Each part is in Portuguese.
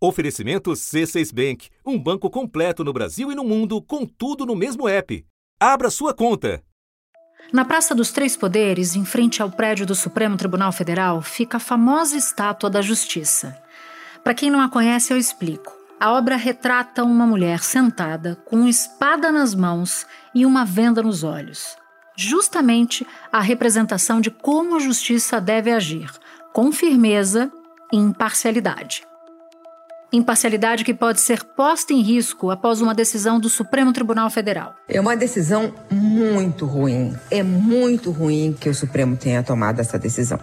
Oferecimento C6 Bank, um banco completo no Brasil e no mundo, com tudo no mesmo app. Abra sua conta. Na Praça dos Três Poderes, em frente ao prédio do Supremo Tribunal Federal, fica a famosa Estátua da Justiça. Para quem não a conhece, eu explico. A obra retrata uma mulher sentada, com espada nas mãos e uma venda nos olhos. Justamente a representação de como a justiça deve agir, com firmeza e imparcialidade. Imparcialidade que pode ser posta em risco após uma decisão do Supremo Tribunal Federal. É uma decisão muito ruim. É muito ruim que o Supremo tenha tomado essa decisão,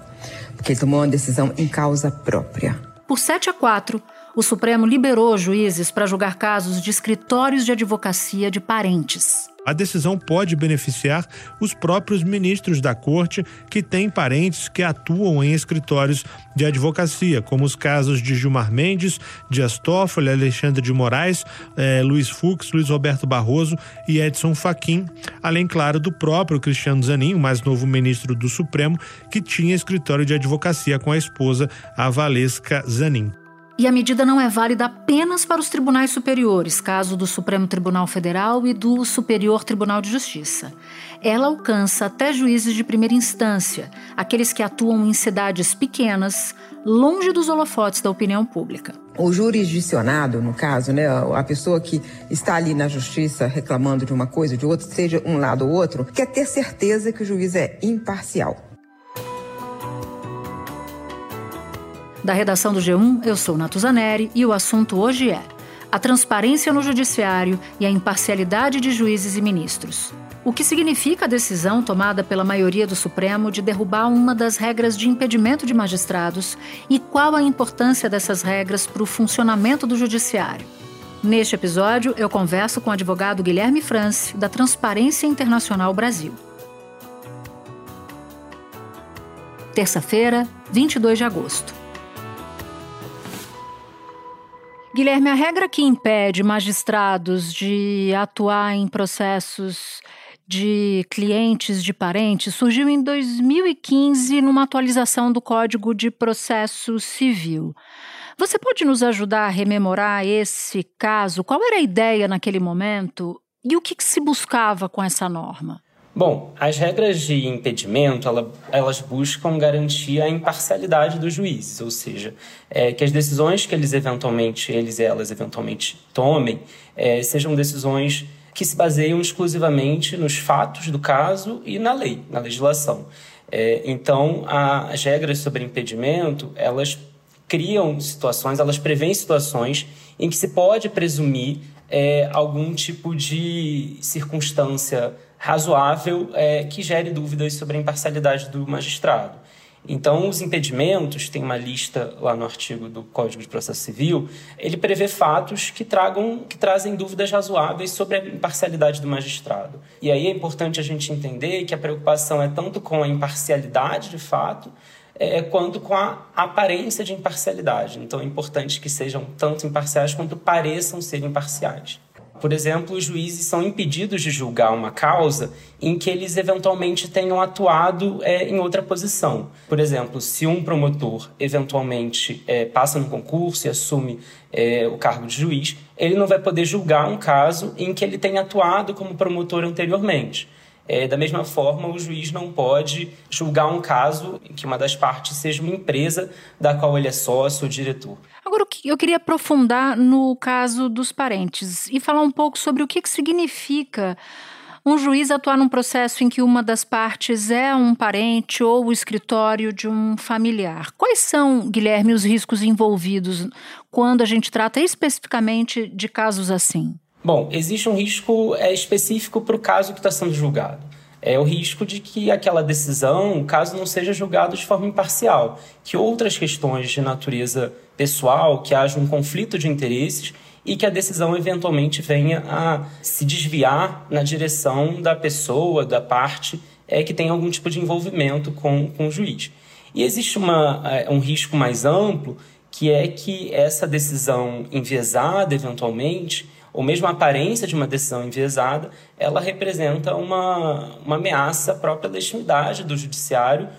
porque tomou uma decisão em causa própria. Por 7 a 4, o Supremo liberou juízes para julgar casos de escritórios de advocacia de parentes. A decisão pode beneficiar os próprios ministros da corte que têm parentes que atuam em escritórios de advocacia, como os casos de Gilmar Mendes, Dias Toffoli, Alexandre de Moraes, eh, Luiz Fux, Luiz Roberto Barroso e Edson Fachin, além, claro, do próprio Cristiano Zanin, o mais novo ministro do Supremo, que tinha escritório de advocacia com a esposa, a Valesca Zanin. E a medida não é válida apenas para os tribunais superiores, caso do Supremo Tribunal Federal e do Superior Tribunal de Justiça. Ela alcança até juízes de primeira instância, aqueles que atuam em cidades pequenas, longe dos holofotes da opinião pública. O jurisdicionado, no caso, né, a pessoa que está ali na justiça reclamando de uma coisa ou de outra, seja um lado ou outro, quer ter certeza que o juiz é imparcial. Da redação do G1, eu sou Natuzaneri e o assunto hoje é a transparência no judiciário e a imparcialidade de juízes e ministros. O que significa a decisão tomada pela maioria do Supremo de derrubar uma das regras de impedimento de magistrados e qual a importância dessas regras para o funcionamento do judiciário? Neste episódio, eu converso com o advogado Guilherme France, da Transparência Internacional Brasil. Terça-feira, 22 de agosto. Guilherme, a regra que impede magistrados de atuar em processos de clientes de parentes surgiu em 2015 numa atualização do Código de Processo Civil. Você pode nos ajudar a rememorar esse caso? Qual era a ideia naquele momento e o que, que se buscava com essa norma? Bom, as regras de impedimento, ela, elas buscam garantir a imparcialidade dos juízes, ou seja, é, que as decisões que eles eventualmente, eles e elas eventualmente tomem, é, sejam decisões que se baseiam exclusivamente nos fatos do caso e na lei, na legislação. É, então, a, as regras sobre impedimento, elas criam situações, elas prevêem situações em que se pode presumir é, algum tipo de circunstância razoável é, que gere dúvidas sobre a imparcialidade do magistrado. Então, os impedimentos, tem uma lista lá no artigo do Código de Processo Civil, ele prevê fatos que tragam, que trazem dúvidas razoáveis sobre a imparcialidade do magistrado. E aí é importante a gente entender que a preocupação é tanto com a imparcialidade de fato, é, quanto com a aparência de imparcialidade. Então, é importante que sejam tanto imparciais quanto pareçam ser imparciais. Por exemplo, os juízes são impedidos de julgar uma causa em que eles eventualmente tenham atuado é, em outra posição. Por exemplo, se um promotor eventualmente é, passa no concurso e assume é, o cargo de juiz, ele não vai poder julgar um caso em que ele tenha atuado como promotor anteriormente. É, da mesma forma, o juiz não pode julgar um caso em que uma das partes seja uma empresa da qual ele é sócio ou diretor. Agora, eu queria aprofundar no caso dos parentes e falar um pouco sobre o que, que significa um juiz atuar num processo em que uma das partes é um parente ou o escritório de um familiar. Quais são, Guilherme, os riscos envolvidos quando a gente trata especificamente de casos assim? Bom, existe um risco é, específico para o caso que está sendo julgado. É o risco de que aquela decisão, o caso não seja julgado de forma imparcial, que outras questões de natureza pessoal, que haja um conflito de interesses e que a decisão eventualmente venha a se desviar na direção da pessoa, da parte é, que tem algum tipo de envolvimento com, com o juiz. E existe uma, é, um risco mais amplo, que é que essa decisão enviesada, eventualmente, ou mesmo a aparência de uma decisão enviesada, ela representa uma, uma ameaça à própria legitimidade do judiciário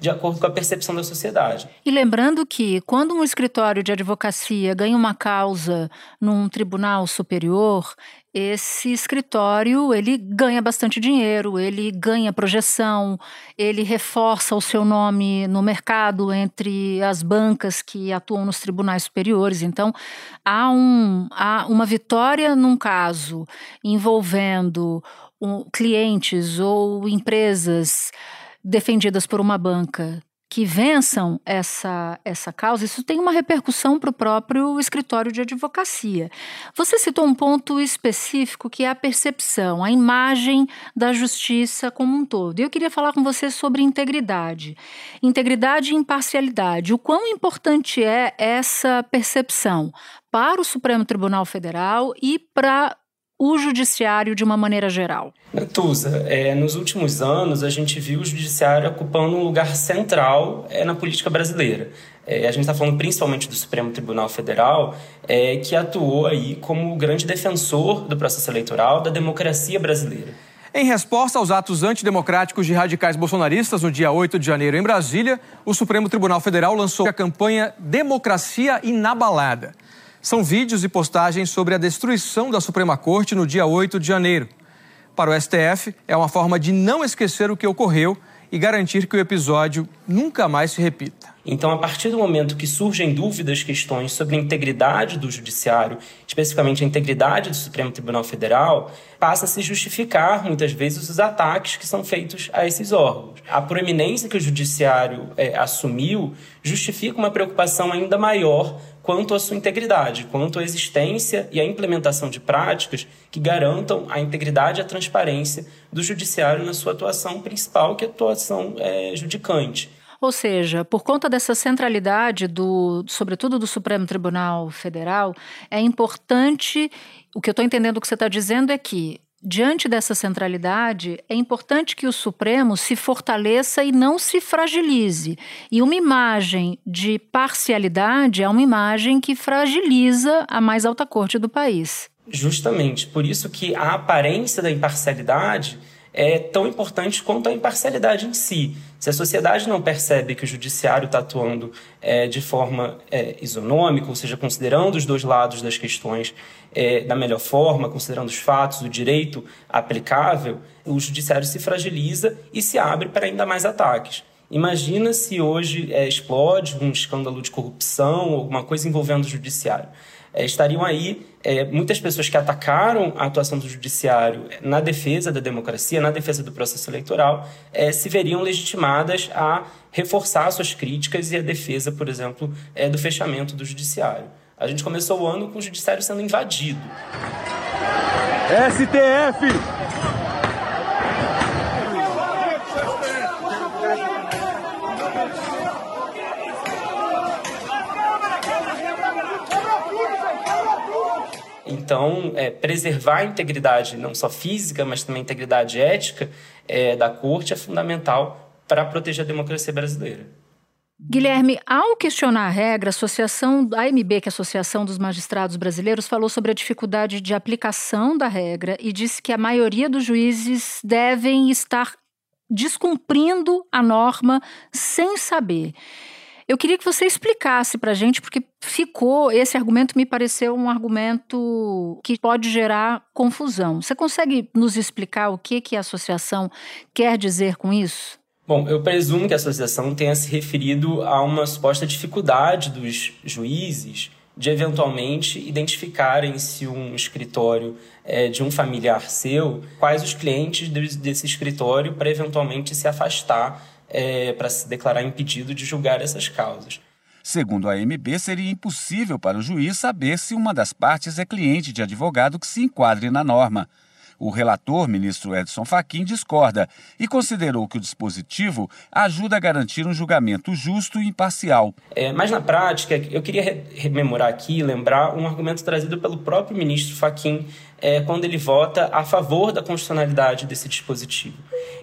de acordo com a percepção da sociedade. E lembrando que quando um escritório de advocacia ganha uma causa num tribunal superior, esse escritório ele ganha bastante dinheiro, ele ganha projeção, ele reforça o seu nome no mercado entre as bancas que atuam nos tribunais superiores. Então há, um, há uma vitória num caso envolvendo um, clientes ou empresas defendidas por uma banca que vençam essa, essa causa, isso tem uma repercussão para o próprio escritório de advocacia. Você citou um ponto específico que é a percepção, a imagem da justiça como um todo. E eu queria falar com você sobre integridade. Integridade e imparcialidade. O quão importante é essa percepção para o Supremo Tribunal Federal e para o judiciário de uma maneira geral? Natuza, é, nos últimos anos a gente viu o judiciário ocupando um lugar central é, na política brasileira. É, a gente está falando principalmente do Supremo Tribunal Federal, é, que atuou aí como grande defensor do processo eleitoral, da democracia brasileira. Em resposta aos atos antidemocráticos de radicais bolsonaristas no dia 8 de janeiro em Brasília, o Supremo Tribunal Federal lançou a campanha Democracia Inabalada. São vídeos e postagens sobre a destruição da Suprema Corte no dia 8 de janeiro. Para o STF, é uma forma de não esquecer o que ocorreu e garantir que o episódio nunca mais se repita. Então, a partir do momento que surgem dúvidas, questões sobre a integridade do judiciário, especificamente a integridade do Supremo Tribunal Federal, passa a se justificar muitas vezes os ataques que são feitos a esses órgãos. A proeminência que o judiciário é, assumiu justifica uma preocupação ainda maior quanto à sua integridade, quanto à existência e à implementação de práticas que garantam a integridade e a transparência do judiciário na sua atuação principal, que é a atuação é, judicante. Ou seja, por conta dessa centralidade do, sobretudo do Supremo Tribunal Federal, é importante. O que eu estou entendendo que você está dizendo é que Diante dessa centralidade, é importante que o Supremo se fortaleça e não se fragilize. E uma imagem de parcialidade é uma imagem que fragiliza a mais alta corte do país. Justamente, por isso que a aparência da imparcialidade é tão importante quanto a imparcialidade em si. Se a sociedade não percebe que o judiciário está atuando é, de forma é, isonômica, ou seja, considerando os dois lados das questões é, da melhor forma, considerando os fatos, o direito aplicável, o judiciário se fragiliza e se abre para ainda mais ataques. Imagina se hoje é, explode um escândalo de corrupção, alguma coisa envolvendo o judiciário é, estariam aí é, muitas pessoas que atacaram a atuação do judiciário na defesa da democracia, na defesa do processo eleitoral, é, se veriam legitimadas a reforçar suas críticas e a defesa, por exemplo, é, do fechamento do judiciário. A gente começou o ano com o judiciário sendo invadido. STF! Então, é, preservar a integridade, não só física, mas também a integridade ética é, da corte é fundamental para proteger a democracia brasileira. Guilherme, ao questionar a regra, a associação, a AMB, que é a Associação dos Magistrados Brasileiros, falou sobre a dificuldade de aplicação da regra e disse que a maioria dos juízes devem estar descumprindo a norma sem saber. Eu queria que você explicasse para a gente, porque ficou, esse argumento me pareceu um argumento que pode gerar confusão. Você consegue nos explicar o que, que a associação quer dizer com isso? Bom, eu presumo que a associação tenha se referido a uma suposta dificuldade dos juízes de eventualmente identificarem se um escritório é de um familiar seu, quais os clientes desse escritório para eventualmente se afastar é, para se declarar impedido de julgar essas causas. Segundo a AMB, seria impossível para o juiz saber se uma das partes é cliente de advogado que se enquadre na norma. O relator, ministro Edson Fachin, discorda e considerou que o dispositivo ajuda a garantir um julgamento justo e imparcial. É, mas na prática, eu queria rememorar aqui, lembrar um argumento trazido pelo próprio ministro Fachin é, quando ele vota a favor da constitucionalidade desse dispositivo.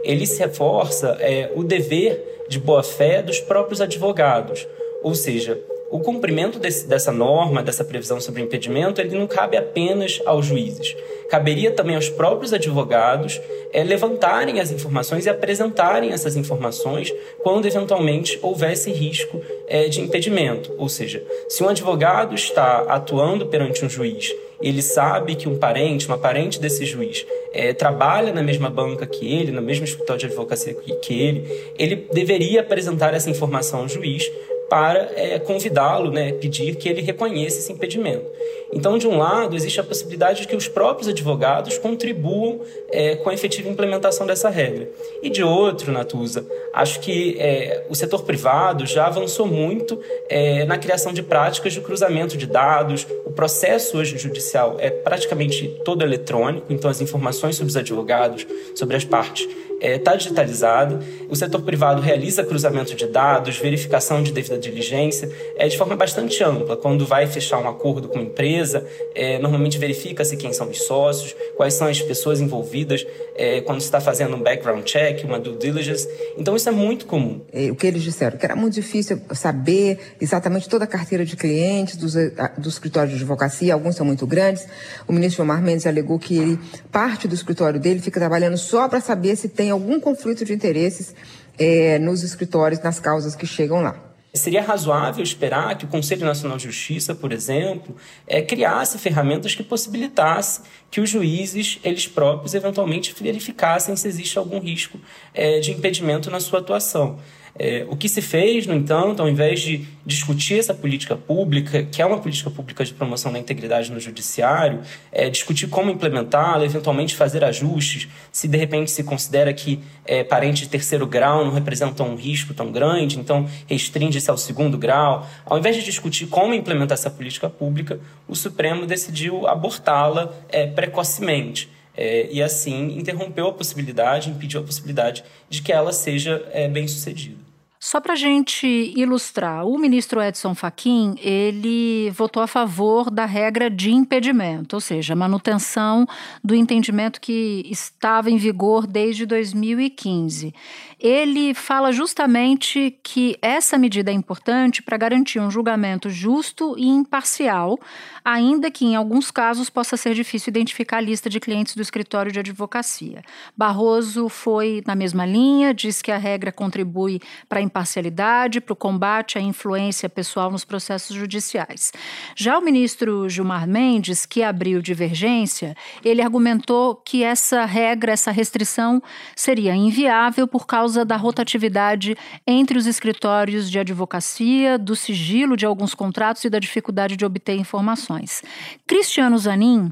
Ele se reforça é, o dever de boa-fé dos próprios advogados, ou seja, o cumprimento desse, dessa norma, dessa previsão sobre impedimento, ele não cabe apenas aos juízes. Caberia também aos próprios advogados é, levantarem as informações e apresentarem essas informações quando eventualmente houvesse risco é, de impedimento. Ou seja, se um advogado está atuando perante um juiz, ele sabe que um parente, uma parente desse juiz, é, trabalha na mesma banca que ele, no mesmo escritório de advocacia que ele, ele deveria apresentar essa informação ao juiz para é, convidá-lo, né, pedir que ele reconheça esse impedimento. Então, de um lado, existe a possibilidade de que os próprios advogados contribuam é, com a efetiva implementação dessa regra. E de outro, Natuza, acho que é, o setor privado já avançou muito é, na criação de práticas de cruzamento de dados. O processo hoje judicial é praticamente todo eletrônico, então as informações sobre os advogados, sobre as partes, está é, tá digitalizada. O setor privado realiza cruzamento de dados, verificação de devida diligência, é, de forma bastante ampla. Quando vai fechar um acordo com empresa, é, normalmente verifica-se quem são os sócios, quais são as pessoas envolvidas, é, quando se está fazendo um background check, uma due diligence. Então, isso é muito comum. É, o que eles disseram, que era muito difícil saber exatamente toda a carteira de clientes dos, do escritório de advocacia, alguns são muito grandes. O ministro Gilmar Mendes alegou que ele, parte do escritório dele fica trabalhando só para saber se tem algum conflito de interesses é, nos escritórios, nas causas que chegam lá. Seria razoável esperar que o Conselho Nacional de Justiça, por exemplo, é, criasse ferramentas que possibilitassem que os juízes, eles próprios, eventualmente verificassem se existe algum risco é, de impedimento na sua atuação. É, o que se fez, no entanto, ao invés de discutir essa política pública, que é uma política pública de promoção da integridade no judiciário, é discutir como implementá-la, eventualmente fazer ajustes, se de repente se considera que é, parentes de terceiro grau não representam um risco tão grande, então restringe-se ao segundo grau. Ao invés de discutir como implementar essa política pública, o Supremo decidiu abortá-la é, precocemente. É, e assim interrompeu a possibilidade, impediu a possibilidade de que ela seja é, bem sucedida. Só para a gente ilustrar, o ministro Edson Fachin ele votou a favor da regra de impedimento, ou seja, manutenção do entendimento que estava em vigor desde 2015. Ele fala justamente que essa medida é importante para garantir um julgamento justo e imparcial, ainda que em alguns casos possa ser difícil identificar a lista de clientes do escritório de advocacia. Barroso foi na mesma linha, diz que a regra contribui para a imparcialidade, para o combate à influência pessoal nos processos judiciais. Já o ministro Gilmar Mendes, que abriu divergência, ele argumentou que essa regra, essa restrição seria inviável por causa da rotatividade entre os escritórios de advocacia, do sigilo de alguns contratos e da dificuldade de obter informações. Cristiano Zanin,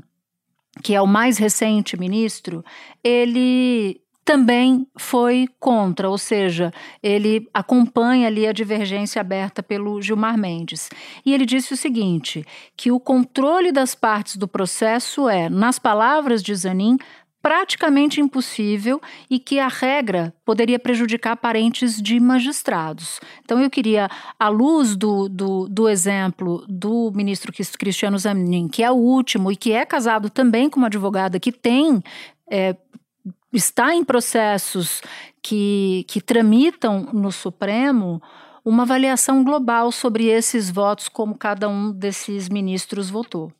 que é o mais recente ministro, ele também foi contra, ou seja, ele acompanha ali a divergência aberta pelo Gilmar Mendes. E ele disse o seguinte: que o controle das partes do processo é, nas palavras de Zanin, praticamente impossível e que a regra poderia prejudicar parentes de magistrados. Então, eu queria, à luz do, do, do exemplo do ministro Cristiano Zanin, que é o último e que é casado também com uma advogada que tem é, está em processos que, que tramitam no Supremo uma avaliação global sobre esses votos, como cada um desses ministros votou.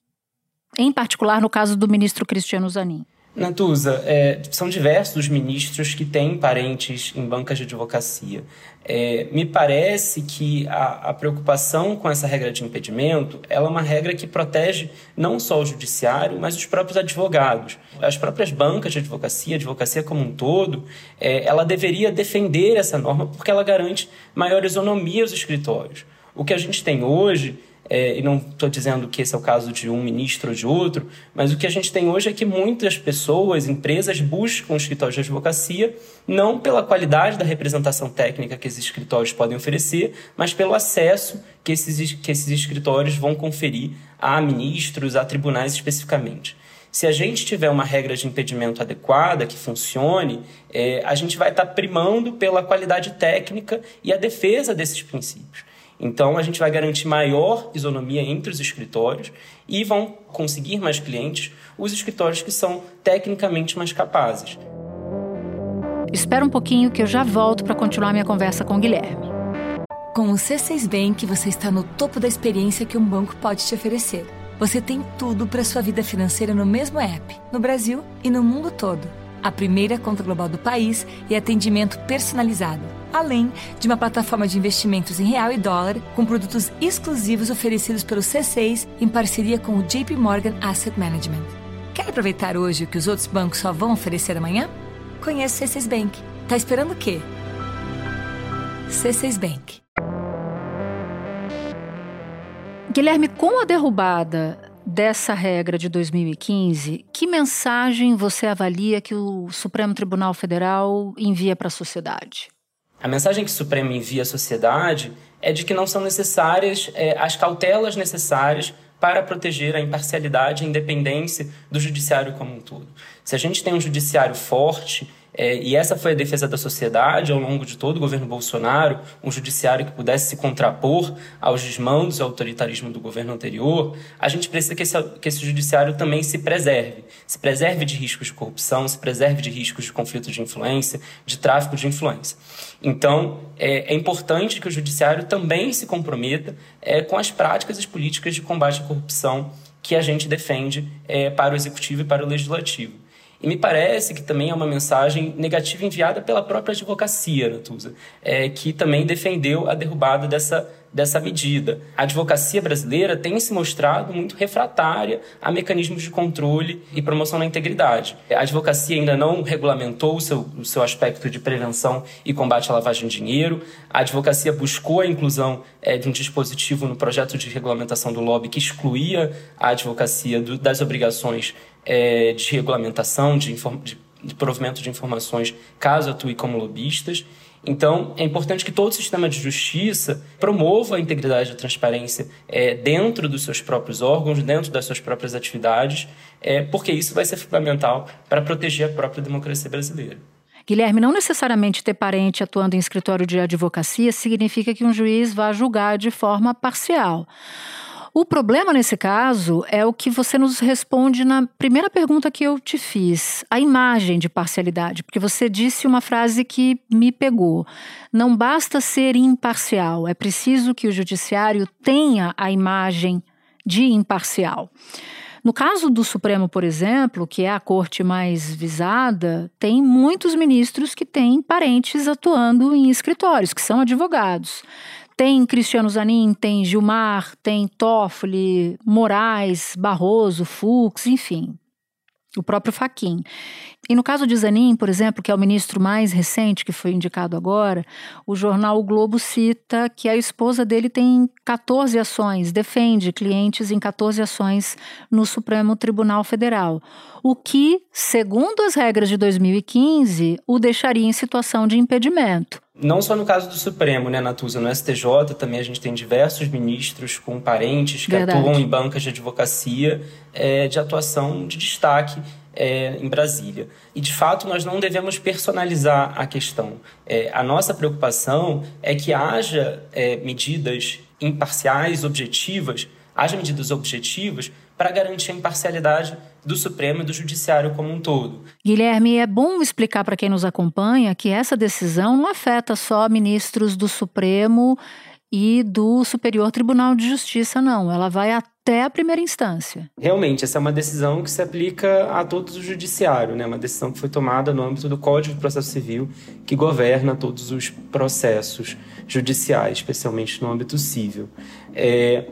Em particular, no caso do ministro Cristiano Zanin. Natuza, é, são diversos os ministros que têm parentes em bancas de advocacia. É, me parece que a, a, preocupação com essa regra de impedimento ela é uma regra que protege não só o judiciário, mas os próprios advogados. As próprias bancas de advocacia, a advocacia como um todo, é, ela deveria defender essa norma porque ela garante maior isonomia aos escritórios. O que a gente tem hoje é, e não estou dizendo que esse é o caso de um ministro ou de outro, mas o que a gente tem hoje é que muitas pessoas, empresas, buscam escritórios de advocacia não pela qualidade da representação técnica que esses escritórios podem oferecer, mas pelo acesso que esses, que esses escritórios vão conferir a ministros, a tribunais especificamente. Se a gente tiver uma regra de impedimento adequada, que funcione, é, a gente vai estar tá primando pela qualidade técnica e a defesa desses princípios. Então, a gente vai garantir maior isonomia entre os escritórios e vão conseguir mais clientes os escritórios que são tecnicamente mais capazes. Espera um pouquinho que eu já volto para continuar minha conversa com o Guilherme. Com o C6 Bank, você está no topo da experiência que um banco pode te oferecer. Você tem tudo para sua vida financeira no mesmo app, no Brasil e no mundo todo. A primeira conta global do país e atendimento personalizado, além de uma plataforma de investimentos em real e dólar com produtos exclusivos oferecidos pelo C6 em parceria com o JP Morgan Asset Management. Quer aproveitar hoje o que os outros bancos só vão oferecer amanhã? Conheça o C6 Bank. Tá esperando o quê? C6 Bank. Guilherme, com a derrubada dessa regra de 2015, que mensagem você avalia que o Supremo Tribunal Federal envia para a sociedade? A mensagem que o Supremo envia à sociedade é de que não são necessárias é, as cautelas necessárias para proteger a imparcialidade e independência do judiciário como um todo. Se a gente tem um judiciário forte é, e essa foi a defesa da sociedade ao longo de todo o governo Bolsonaro, um judiciário que pudesse se contrapor aos desmandos e ao autoritarismo do governo anterior. A gente precisa que esse, que esse judiciário também se preserve. Se preserve de riscos de corrupção, se preserve de riscos de conflito de influência, de tráfico de influência. Então, é, é importante que o judiciário também se comprometa é, com as práticas e as políticas de combate à corrupção que a gente defende é, para o executivo e para o legislativo. E me parece que também é uma mensagem negativa enviada pela própria advocacia, Natuza, é, que também defendeu a derrubada dessa, dessa medida. A advocacia brasileira tem se mostrado muito refratária a mecanismos de controle e promoção da integridade. A advocacia ainda não regulamentou o seu, o seu aspecto de prevenção e combate à lavagem de dinheiro. A advocacia buscou a inclusão é, de um dispositivo no projeto de regulamentação do lobby que excluía a advocacia do, das obrigações é, de regulamentação, de, de, de provimento de informações, caso atue como lobistas. Então, é importante que todo o sistema de justiça promova a integridade e a transparência é, dentro dos seus próprios órgãos, dentro das suas próprias atividades, é, porque isso vai ser fundamental para proteger a própria democracia brasileira. Guilherme, não necessariamente ter parente atuando em escritório de advocacia significa que um juiz vá julgar de forma parcial. O problema nesse caso é o que você nos responde na primeira pergunta que eu te fiz, a imagem de parcialidade, porque você disse uma frase que me pegou. Não basta ser imparcial, é preciso que o judiciário tenha a imagem de imparcial. No caso do Supremo, por exemplo, que é a corte mais visada, tem muitos ministros que têm parentes atuando em escritórios, que são advogados. Tem Cristiano Zanin, tem Gilmar, tem Toffoli, Moraes, Barroso, Fux, enfim, o próprio Faquin. E no caso de Zanin, por exemplo, que é o ministro mais recente que foi indicado agora, o jornal o Globo cita que a esposa dele tem 14 ações, defende clientes em 14 ações no Supremo Tribunal Federal, o que, segundo as regras de 2015, o deixaria em situação de impedimento. Não só no caso do Supremo, né, Natuza? No STJ também a gente tem diversos ministros com parentes que Verdade. atuam em bancas de advocacia é, de atuação de destaque é, em Brasília. E, de fato, nós não devemos personalizar a questão. É, a nossa preocupação é que haja é, medidas imparciais, objetivas, haja medidas objetivas para garantir a imparcialidade do Supremo e do Judiciário como um todo. Guilherme, é bom explicar para quem nos acompanha que essa decisão não afeta só ministros do Supremo e do Superior Tribunal de Justiça, não. Ela vai até a primeira instância. Realmente, essa é uma decisão que se aplica a todo o judiciário, né? Uma decisão que foi tomada no âmbito do Código de Processo Civil, que governa todos os processos judiciais, especialmente no âmbito civil. É,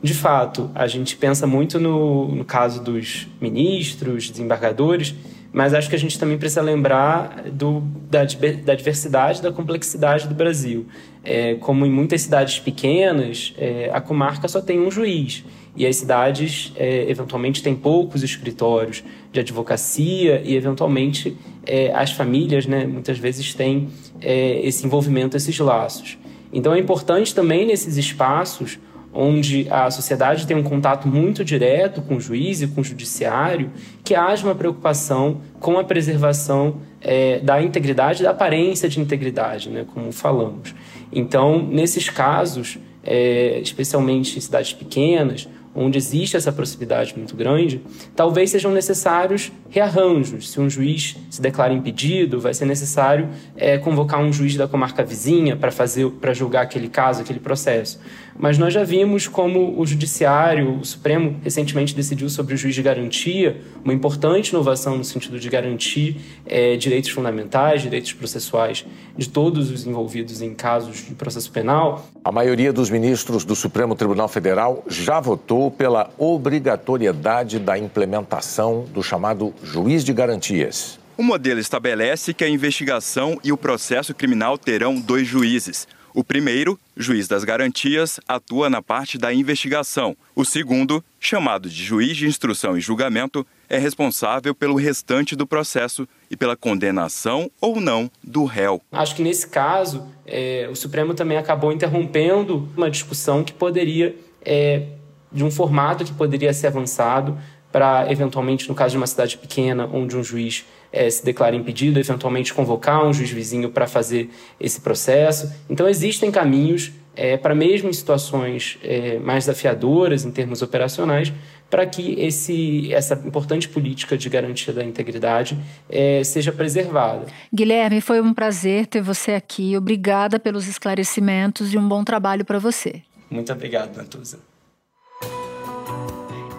de fato, a gente pensa muito no, no caso dos ministros, desembargadores, mas acho que a gente também precisa lembrar do, da, da diversidade, da complexidade do Brasil. É, como em muitas cidades pequenas, é, a comarca só tem um juiz. E as cidades, é, eventualmente, têm poucos escritórios de advocacia e, eventualmente, é, as famílias, né, muitas vezes, têm é, esse envolvimento, esses laços. Então, é importante também, nesses espaços, onde a sociedade tem um contato muito direto com o juiz e com o judiciário, que haja uma preocupação com a preservação é, da integridade, da aparência de integridade, né, como falamos. Então, nesses casos, é, especialmente em cidades pequenas, onde existe essa proximidade muito grande, talvez sejam necessários rearranjos. Se um juiz se declara impedido, vai ser necessário é, convocar um juiz da comarca vizinha para fazer para julgar aquele caso, aquele processo. Mas nós já vimos como o judiciário, o Supremo recentemente decidiu sobre o juiz de garantia, uma importante inovação no sentido de garantir é, direitos fundamentais, direitos processuais de todos os envolvidos em casos de processo penal. A maioria dos ministros do Supremo Tribunal Federal já votou pela obrigatoriedade da implementação do chamado juiz de garantias. O modelo estabelece que a investigação e o processo criminal terão dois juízes. O primeiro, juiz das garantias, atua na parte da investigação. O segundo, chamado de juiz de instrução e julgamento, é responsável pelo restante do processo e pela condenação ou não do réu. Acho que nesse caso, é, o Supremo também acabou interrompendo uma discussão que poderia, é, de um formato que poderia ser avançado para, eventualmente, no caso de uma cidade pequena, onde um juiz é, se declara impedido, eventualmente convocar um juiz vizinho para fazer esse processo. Então, existem caminhos é, para, mesmo em situações é, mais desafiadoras em termos operacionais, para que esse, essa importante política de garantia da integridade é, seja preservada. Guilherme, foi um prazer ter você aqui. Obrigada pelos esclarecimentos e um bom trabalho para você. Muito obrigado, Natuza.